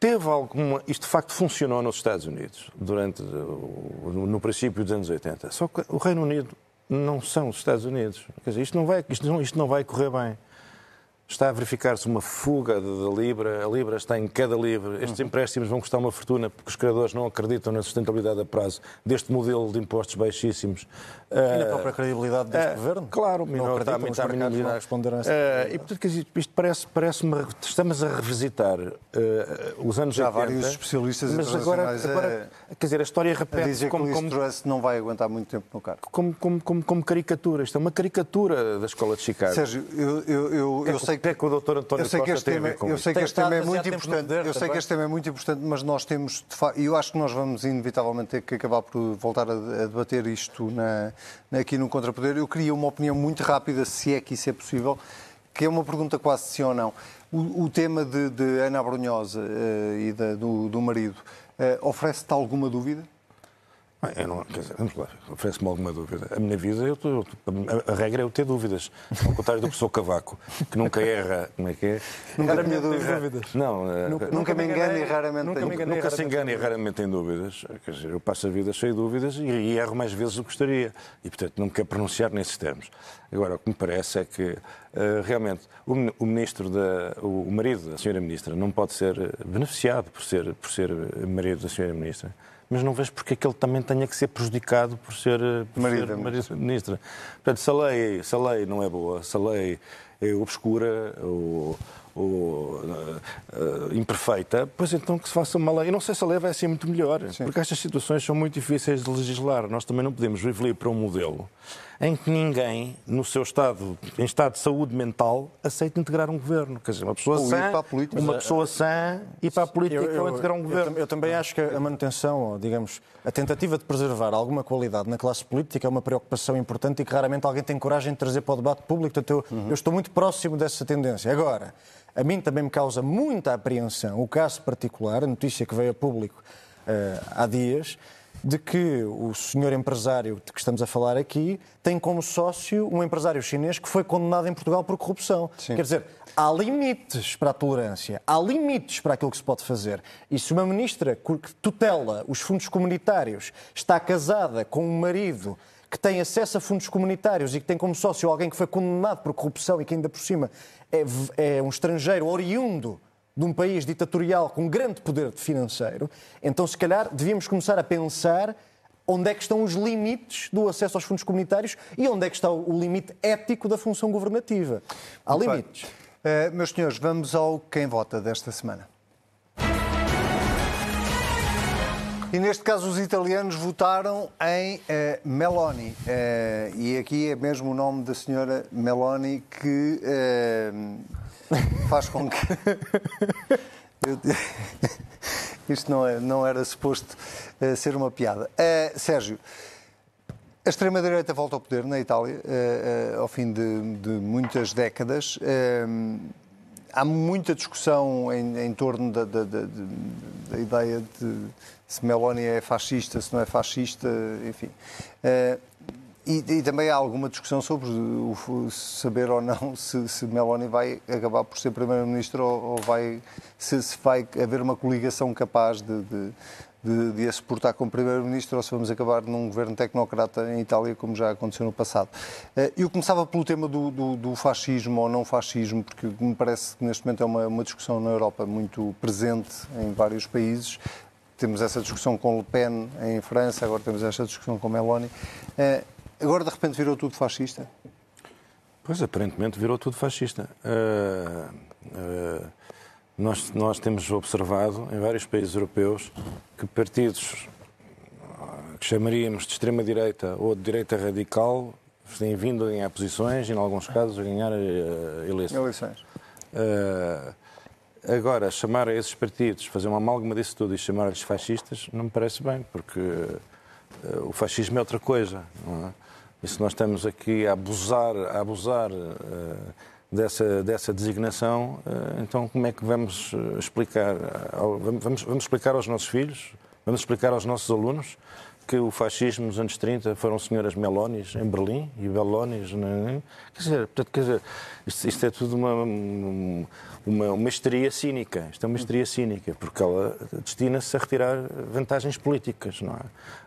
Teve alguma. Isto de facto funcionou nos Estados Unidos durante no princípio dos anos 80. Só que o Reino Unido não são os Estados Unidos. Quer dizer, isto não vai, isto não, isto não vai correr bem está a verificar-se uma fuga da Libra, a Libra está em queda livre, estes uhum. empréstimos vão custar uma fortuna porque os criadores não acreditam na sustentabilidade a prazo deste modelo de impostos baixíssimos. E na uh, própria credibilidade deste uh, governo? Claro, não está, está a minoridade. Responder a essa uh, e, portanto, isto parece, parece uma, estamos a revisitar uh, os anos Já 80. Já vários especialistas mas agora, agora quer dizer, a história repete dizer como, que o como, não vai aguentar muito tempo no cargo. Como, como, como, como caricatura, isto é uma caricatura da escola de Chicago. Sérgio, eu, eu, eu, eu sei que, é que o doutor António eu sei que este tema, Eu sei que este tema é muito importante, eu sei que este tema é muito importante, mas nós temos, e eu acho que nós vamos inevitavelmente ter que acabar por voltar a, a debater isto na, na, aqui no Contrapoder. Eu queria uma opinião muito rápida, se é que isso é possível, que é uma pergunta quase sim ou não. O, o tema de, de, Ana Brunhosa uh, e da, do, do marido uh, oferece-te alguma dúvida? Eu não, quer dizer, vamos lá, oferece-me alguma dúvida. A minha vida, eu a, a, regra é eu ter dúvidas. Ao contrário do professor Cavaco, que nunca erra. Como é que é? Nunca Era tenho dúvidas. Não, eh, nunca, nunca me engano e raramente nunca, tenho nunca, nunca se engana e raramente tem dúvidas. Quer dizer, eu passo a vida cheio de dúvidas e, e erro mais vezes do que gostaria. E, portanto, não me quero pronunciar nesses termos. Agora, o que me parece é que, uh, realmente, o, ministro, da, o, o marido da senhora ministra não pode ser eh, beneficiado por ser, por ser marido da senhora ministra mas não vejo porque é que ele também tenha que ser prejudicado por ser, eh, por marido, ser marido ministra. Portanto, se a, lei, se a lei não é boa, se a lei é obscura ou, ou uh, uh, imperfeita, pois então que se faça uma lei. Eu não sei se a lei vai ser muito melhor, Sim. porque estas situações são muito difíceis de legislar. Nós também não podemos viver para um modelo em que ninguém, no seu estado, em estado de saúde mental, aceita integrar um governo. Quer dizer, uma pessoa Ou sã, uma pessoa sã e para a política eu, eu, ou integrar um governo. Eu, eu, também acho que a manutenção, ou, digamos, a tentativa de preservar alguma qualidade na classe política é uma preocupação importante e que raramente alguém tem coragem de trazer para o debate público. Portanto, eu, uhum. eu estou muito próximo dessa tendência. Agora, a mim também me causa muita apreensão o caso particular, a notícia que veio a público uh, há dias, de que o senhor empresário de que estamos a falar aqui tem como sócio um empresário chinês que foi condenado em Portugal por corrupção. Sim. Quer dizer, há limites para a tolerância, há limites para aquilo que se pode fazer. E se uma ministra que tutela os fundos comunitários está casada com um marido que tem acesso a fundos comunitários e que tem como sócio alguém que foi condenado por corrupção e que ainda por cima é, é um estrangeiro oriundo de um país ditatorial com grande poder financeiro, então se calhar devíamos começar a pensar onde é que estão os limites do acesso aos fundos comunitários e onde é que está o limite ético da função governativa. Há Muito limites. Uh, meus senhores, vamos ao quem vota desta semana. E neste caso os italianos votaram em uh, Meloni. Uh, e aqui é mesmo o nome da senhora Meloni que faz com que. Isto não, é, não era suposto uh, ser uma piada. Uh, Sérgio, a extrema-direita volta ao poder na Itália uh, ao fim de, de muitas décadas. há muita discussão em, em torno da, da, da, da, ideia de se Meloni é fascista, se não é fascista, enfim. E, e, também há alguma discussão sobre o, saber ou não se, se Meloni vai acabar por ser Primeiro-Ministro ou, ou, vai, se, se, vai haver uma coligação capaz de, de, de, de a suportar como Primeiro-Ministro ou se vamos acabar num governo tecnocrata em Itália, como já aconteceu no passado. Eh, eu começava pelo tema do, do, do fascismo ou não fascismo, porque me parece que neste momento é uma, uma discussão na Europa muito presente em vários países temos essa discussão com Le Pen em França, agora temos esta discussão com Meloni. Agora de repente virou tudo fascista? Pois, aparentemente virou tudo fascista. Uh, uh, nós, nós temos observado em vários países europeus que partidos que chamaríamos de extrema-direita ou de direita radical têm vindo a ganhar posições e, em alguns casos, a ganhar uh, eleições. eleições. agora, chamar a esses partidos, fazer uma amálgama disso tudo e chamar-lhes fascistas, não me parece bem, porque o fascismo é outra coisa. Não é? E se nós estamos aqui a abusar, a abusar uh, dessa, dessa designação, uh, então como é que vamos eh, explicar? Vamos, vamos explicar aos nossos filhos, vamos explicar aos nossos alunos que o fascismo nos anos 30 foram senhoras Melonis em Berlim e Belonis. É? Quer dizer, portanto, quer dizer isto, isto é tudo uma, uma, uma histeria cínica. Isto é uma histeria cínica, porque ela destina-se a retirar vantagens políticas. Não é?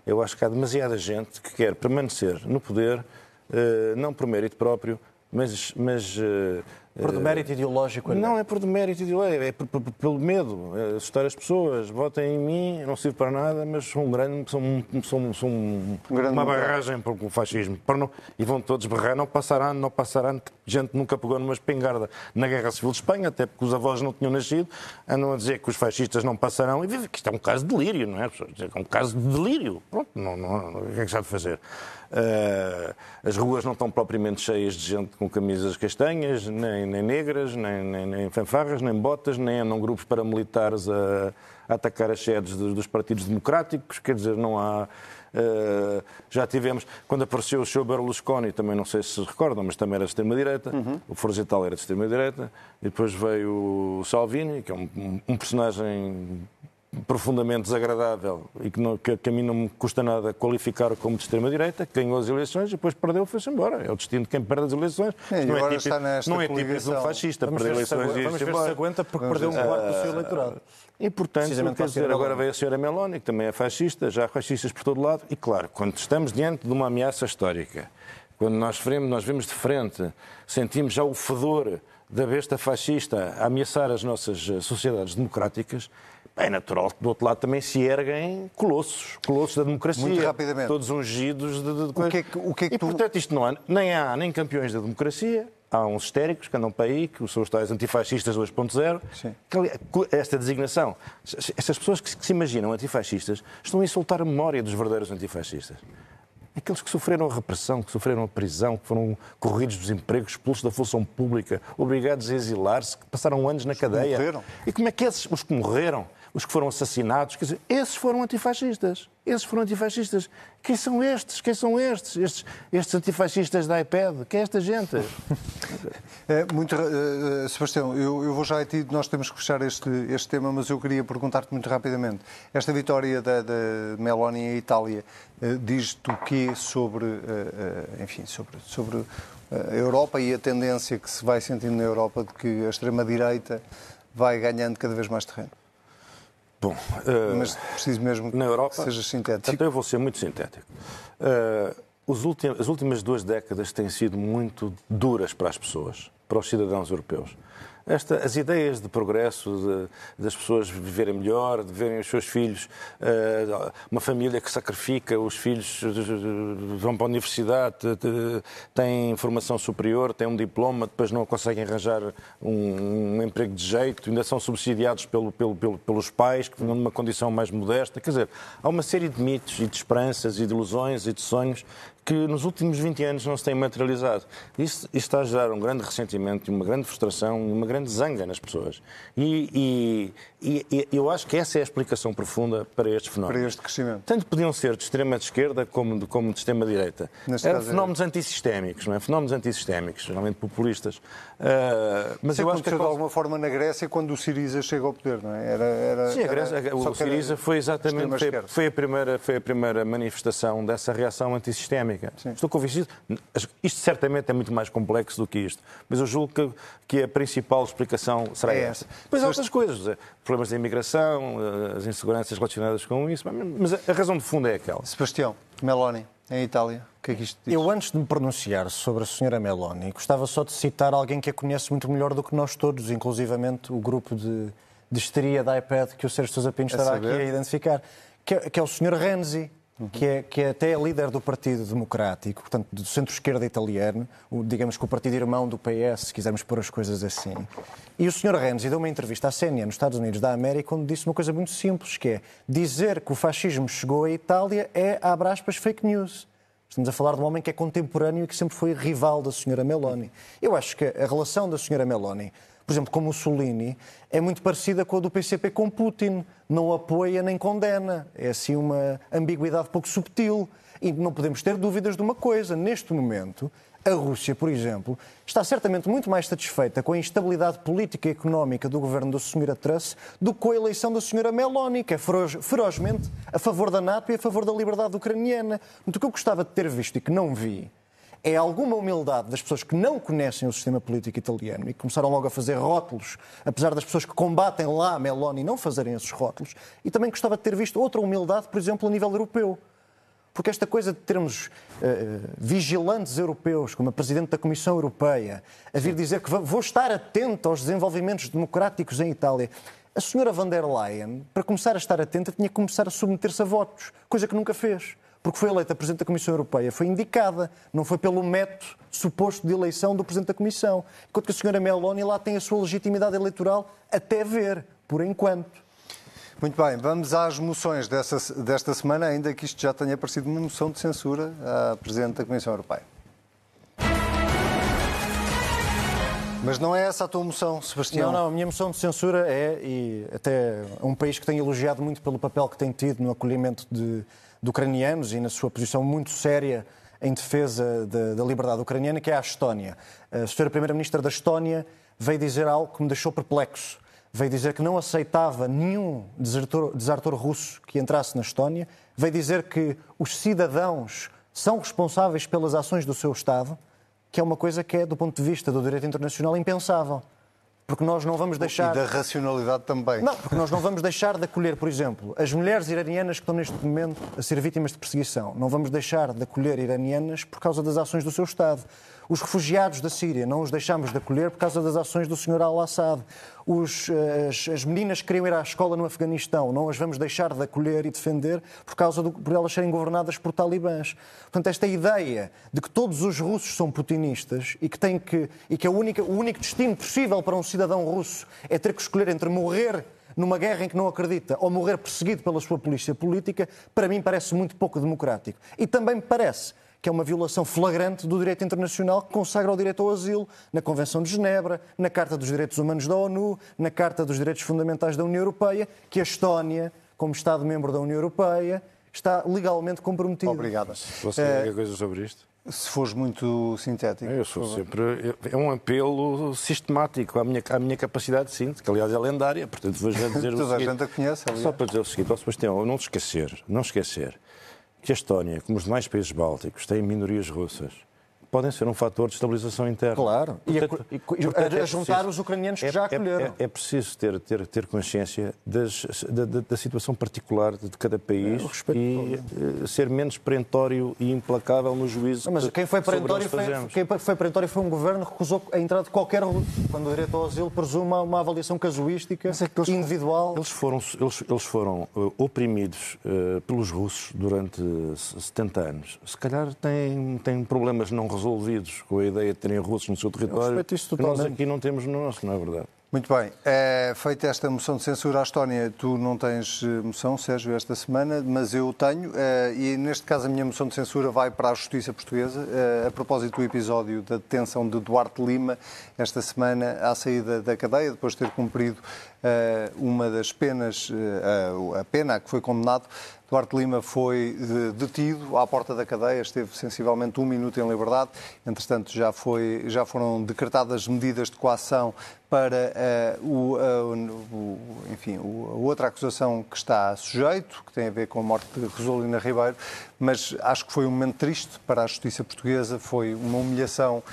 Eu acho que há demasiada gente que quer permanecer no poder, eh, não por mérito próprio, mas, mas eh, por demérito ideológico? Não, é por demérito ideológico, é por, por, pelo medo, é assustar as pessoas. Votem em mim, não sirvo para nada, mas sou um grande, sou, um, sou, sou um, um uma barragem para o fascismo. Para não, e vão todos berrar, não passará, não passará, que gente nunca pegou numa espingarda na Guerra Civil de Espanha, até porque os avós não tinham nascido, andam a dizer que os fascistas não passarão, e que isto é um caso de delírio, não é? É um caso de delírio. Pronto, não, não, o que é que se há de fazer? Uh, as ruas não estão propriamente cheias de gente com camisas castanhas, nem, nem negras, nem, nem, nem, fanfarras, nem botas, nem andam grupos paramilitares a, a atacar as sedes dos, dos partidos democráticos. Quer dizer, não há. Uh, já tivemos, quando apareceu o seu Berlusconi, também não sei se se recordam, mas também era de extrema-direita, uhum. o Forzetal era de extrema-direita, e depois veio o Salvini, que é um, um personagem profundamente desagradável e que, não, que, que, a mim não me custa nada qualificar como de extrema-direita, que ganhou as eleições e depois perdeu e foi-se embora. É o destino de quem perde as eleições. É, não, é típico, não é típico de um fascista. Vamos ver eleições se, vamos ver se aguenta porque vamos perdeu um quarto do seu eleitorado. E, portanto, quer dizer, agora veio a senhora Meloni, que também é fascista, já há fascistas por todo lado. E, claro, quando estamos diante de uma ameaça histórica, quando nós vemos, nós vemos de frente, sentimos já o fedor da besta fascista a ameaçar as nossas eh, sociedades democráticas, é natural que do outro lado também se erguem colossos, colossos da democracia. Muito rapidamente. Todos ungidos de, de, de... O que é que, o que, é que e, tu... portanto, isto não há, nem há nem campeões da democracia, há uns histéricos que andam para aí, que são os tais antifascistas 2.0. Esta designação, estas pessoas que se imaginam antifascistas estão a insultar a memória dos verdadeiros antifascistas. Aqueles que sofreram a repressão, que sofreram a prisão, que foram corridos dos empregos, expulsos da função pública, obrigados a exilar-se, que passaram anos na os cadeia. Que morreram. E como é que esses, os que morreram, os que foram assassinados, quer dizer, esses foram antifascistas. Esses foram antifascistas. Quem são estes? Quem são estes? Estes, estes antifascistas da iPad? Quem é esta gente? É, muito, uh, Sebastião, eu, eu, vou já a ti, nós temos que fechar este, este tema, mas eu queria perguntar-te muito rapidamente. Esta vitória da, da Meloni em Itália uh, diz-te o quê sobre, uh, enfim, sobre, sobre a Europa e a tendência que se vai sentindo na Europa de que a extrema-direita vai ganhando cada vez mais terreno? Bom, uh, mas preciso mesmo na Europa, que seja sintético. Então eu vou ser muito sintético. Uh, as últimas duas décadas têm sido muito duras para as pessoas, para os cidadãos europeus esta, as ideias de progresso, de, das pessoas viverem melhor, de verem os seus filhos, uh, uma família que sacrifica, os filhos vão para a universidade, têm formação superior, têm um diploma, depois não conseguem arranjar um, um emprego de jeito, ainda são subsidiados pelo, pelo, pelo, pelos pais, que vivem numa condição mais modesta. Quer dizer, há uma série de mitos e de esperanças e de ilusões e de sonhos que nos últimos 20 anos não se tem materializado. Isso, está a gerar um grande ressentimento, uma grande frustração, uma grande zanga nas pessoas. E, e, e, eu acho que essa é a explicação profunda para este fenómeno. Para este crescimento. Tanto podiam ser de extrema-esquerda como de, como de extrema-direita. Eram é fenómenos é... antissistémicos, não é? Fenómenos antissistémicos, geralmente populistas. Uh, mas Isso eu acho que... de alguma forma na Grécia quando o Siriza chega ao poder, não é? Era, era, Sim, a Grécia, era... o Siriza foi exatamente foi, foi, a primeira, foi a primeira manifestação dessa reação antissistémica. Sim. Estou convencido. Isto certamente é muito mais complexo do que isto, mas eu julgo que, que a principal explicação será é essa. Depois há outras coisas, problemas da imigração, eh, as inseguranças relacionadas com isso, mas a razão de fundo é aquela. Sebastião, Meloni, em Itália, o que é que isto diz? Eu, antes de me pronunciar sobre a senhora Meloni, gostava só de citar alguém que a conhece muito melhor do que nós todos, inclusivamente o grupo de, de histeria da iPad que o Sérgio Sousa Pinto estará aqui a identificar, que é, que é o senhor Renzi, uhum. que, é, que é até líder do Partido Democrático, portanto, do centro-esquerda italiano, o, digamos que o partido irmão do PS, se quisermos pôr as coisas assim. E o Sr. Renzi deu uma entrevista à CNN nos Estados Unidos da América onde disse uma coisa muito simples, que é dizer que o fascismo chegou à Itália é, abre aspas, fake news. Estamos a falar de um homem que é contemporâneo e que sempre foi rival da Sra. Meloni. Eu acho que a relação da Sra. Meloni por exemplo, com Mussolini, é muito parecida com a do PCP com Putin. Não apoia nem condena. É assim uma ambiguidade pouco subtil. E não podemos ter dúvidas de uma coisa. Neste momento, a Rússia, por exemplo, está certamente muito mais satisfeita com a instabilidade política e económica do governo da Sra. Truss do que com a eleição da Sra. Meloni, que é ferozmente a favor da NATO e a favor da liberdade ucraniana. O que eu gostava de ter visto e que não vi é alguma humildade das pessoas que não conhecem o sistema político italiano e começaram logo a fazer rótulos, apesar das pessoas que combatem lá a Meloni não fazerem esses rótulos. E também gostava de ter visto outra humildade, por exemplo, a nível europeu. Porque esta coisa de termos uh, vigilantes europeus, como a Presidente da Comissão Europeia, a vir dizer que vou estar atento aos desenvolvimentos democráticos em Itália. A senhora van der Leyen, para começar a estar atenta, tinha que começar a submeter-se a votos, coisa que nunca fez porque foi eleita Presidente da Comissão Europeia, foi indicada, não foi pelo método suposto de eleição do Presidente da Comissão. Enquanto que a senhora Meloni lá tem a sua legitimidade eleitoral até ver, por enquanto. Muito bem, vamos às moções dessa, desta semana, ainda que isto já tenha parecido uma moção de censura à Presidente da Comissão Europeia. Mas não é essa a tua moção, Sebastião? Não, não, a minha moção de censura é, e até um país que tem elogiado muito pelo papel que tem tido no acolhimento de de ucranianos e na sua posição muito séria em defesa da, da liberdade ucraniana, que é a Estónia. A senhora Primeira-Ministra da Estónia veio dizer algo que me deixou perplexo. Veio dizer que não aceitava nenhum desertor, desertor russo que entrasse na Estónia. Veio dizer que os cidadãos são responsáveis pelas ações do seu Estado, que é uma coisa que é, do ponto de vista do direito internacional, impensável. Porque nós não vamos deixar. E da racionalidade também. Não, porque nós não vamos deixar de acolher, por exemplo, as mulheres iranianas que estão neste momento a ser vítimas de perseguição. Não vamos deixar de acolher iranianas por causa das ações do seu Estado. Os refugiados da Síria não os deixamos de acolher por causa das ações do Sr. al-Assad. As, as, meninas que queriam ir à escola no Afeganistão não as vamos deixar de acolher e defender por causa do, por elas serem governadas por talibãs. Portanto, esta ideia de que todos os russos são putinistas e que, tem que, e que a única, o único destino possível para um cidadão russo é ter que escolher entre morrer numa guerra em que não acredita ou morrer perseguido pela sua polícia política, para mim parece muito pouco democrático. E também me parece que é uma violação flagrante do direito internacional que consagra o direito ao asilo na Convenção de Genebra, na Carta dos Direitos Humanos da ONU, na Carta dos Direitos Fundamentais da União Europeia, que a Estónia, como Estado-membro da União Europeia, está legalmente comprometida. Obrigada. Você Eh, qualquer coisa sobre isto? Se fores muito sintético. Eu sou sempre. É um apelo sistemático à minha, à minha capacidade de síntese, que aliás é lendária, portanto vou já dizer o Toda a seguinte. gente a conhece, aliás. Só para dizer o seguinte, ó Sebastião, não te esquecer, não esquecer que a Estónia, como os demais países bálticos, têm minorias russas. Podem ser um fator de estabilização interna. Claro. E a- Portanto- e- e- portanto, a é juntar preciso- os ucranianos que é- já é- acolheram. É, é preciso ter, ter, ter consciência das- da, da- da situação particular de cada país É, e eh, ser menos perentório e implacável no juízo Não, Mas que quem foi perentório foi, quem foi perentório foi um governo que recusou a entrada de qualquer russo, quando o direito ao asilo presume uma, avaliação casuística, individual. Eles foram, eles, eles foram eh, oprimidos eh, pelos russos durante s- 70 anos. Se calhar têm, têm problemas não resolvidos com a ideia de terem russos no seu território. que nós aqui não temos no nosso, não é verdade? Muito bem. É, feita esta moção de censura à Estónia, tu não tens eh, moção, Sérgio, esta semana, mas eu tenho. eh, e neste caso a minha moção de censura vai para a Justiça Portuguesa. eh, a propósito do episódio da detenção de Duarte Lima, esta semana à saída da cadeia, depois de ter cumprido uma das penas, a pena a que foi condenado. Duarte Lima foi eh, detido à porta da cadeia, esteve sensivelmente um minuto em liberdade. Entretanto, já, foi, já foram decretadas medidas de coação para eh, o, eh, o- enfim, o- a outra acusação que está sujeito, que tem a ver com a morte de Rosolina Ribeiro, mas acho que foi um momento triste para a justiça portuguesa, foi uma humilhação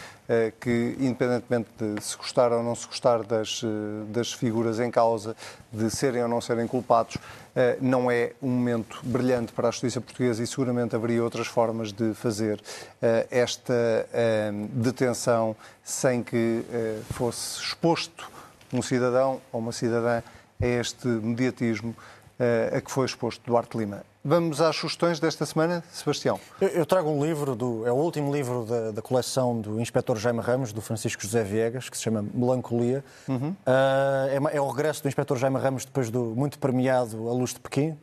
que, independentemente de se gostar ou não se gostar das, eh, das figuras em causa, de serem ou não serem culpados, eh, não é um momento brilhante para a justiça portuguesa e seguramente haveria outras formas de fazer eh, esta eh, detenção sem que eh, fosse exposto um cidadão ou uma cidadã a este mediatismo eh, a que foi exposto Duarte Lima. Vamos às sugestões desta semana, Sebastião. Eu, trago um livro, do, é o último livro da, da coleção do Inspetor Jaime Ramos, do Francisco José Viegas, que se chama Melancolia. Ah, é, ma- é o regresso do Inspetor Jaime Ramos depois do muito premiado A Luz de Pequim.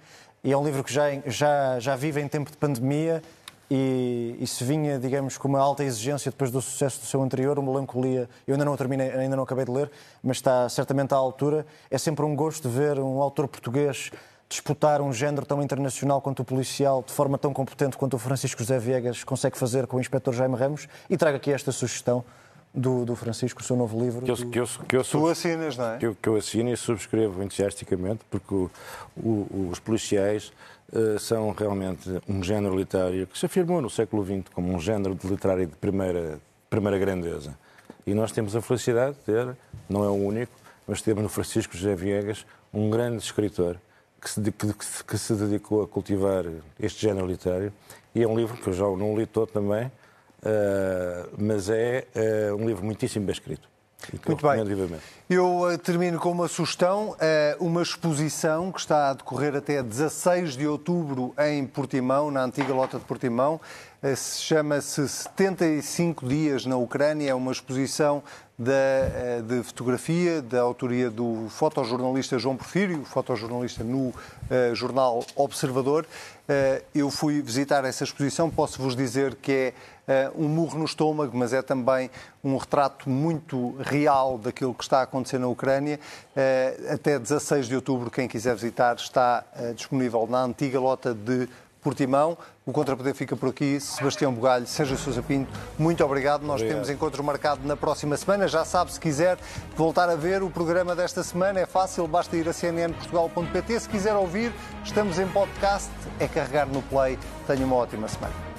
E é um livro que já, já, já vive em tempo de pandemia e, e se vinha, digamos, com uma alta exigência depois do sucesso do seu anterior, o Melancolia, eu ainda não terminei, ainda não acabei de ler, mas está certamente à altura. É sempre um gosto ver um autor português disputar um género tão internacional quanto o policial, de forma tão competente quanto o Francisco José Viegas consegue fazer com o Inspetor Jaime Ramos. E trago aqui esta sugestão do, do Francisco, o seu novo livro. Que eu, do- que eu, que eu Tu sub- assinas, não é? que eu, que eu assino e subscrevo entusiasticamente, porque o- o- os policiais eh, são realmente um género literário que se afirmou no século XX como um género de literário de primeira, primeira grandeza. E nós temos a felicidade de ter, não é o único, mas temos no Francisco José Viegas um grande escritor que se, que- que- se dedicou a cultivar este género literário. E é um livro que eu já não li todo também, mas é eh, um livro muitíssimo bem escrito. Muito bem. vivamente. Eu eh, termino com uma sugestão, eh, uma exposição que está a decorrer até 16 de outubro em Portimão, na antiga lota de Portimão. Eh, se Chama-se 75 dias na Ucrânia. É uma exposição da, eh, de fotografia da autoria do fotojornalista João Porfírio, fotojornalista no eh, jornal Observador. Eh, eu fui visitar essa exposição, posso-vos dizer que é eh, um murro no estômago, mas é também um retrato muito real daquilo que está a acontecer na Ucrânia. Eh, até 16 de outubro, quem quiser visitar, está disponível na antiga lota de Portimão. O Contrapoder fica por aqui. Sebastião Bugalho, Sérgio Sousa Pinto, muito obrigado. Nós Obrigado. temos encontro marcado na próxima semana. Já sabe, se quiser voltar a ver o programa desta semana, é fácil, basta ir a cnnportugal.pt. Se quiser ouvir, estamos em podcast, é carregar no play. Tenha uma ótima semana.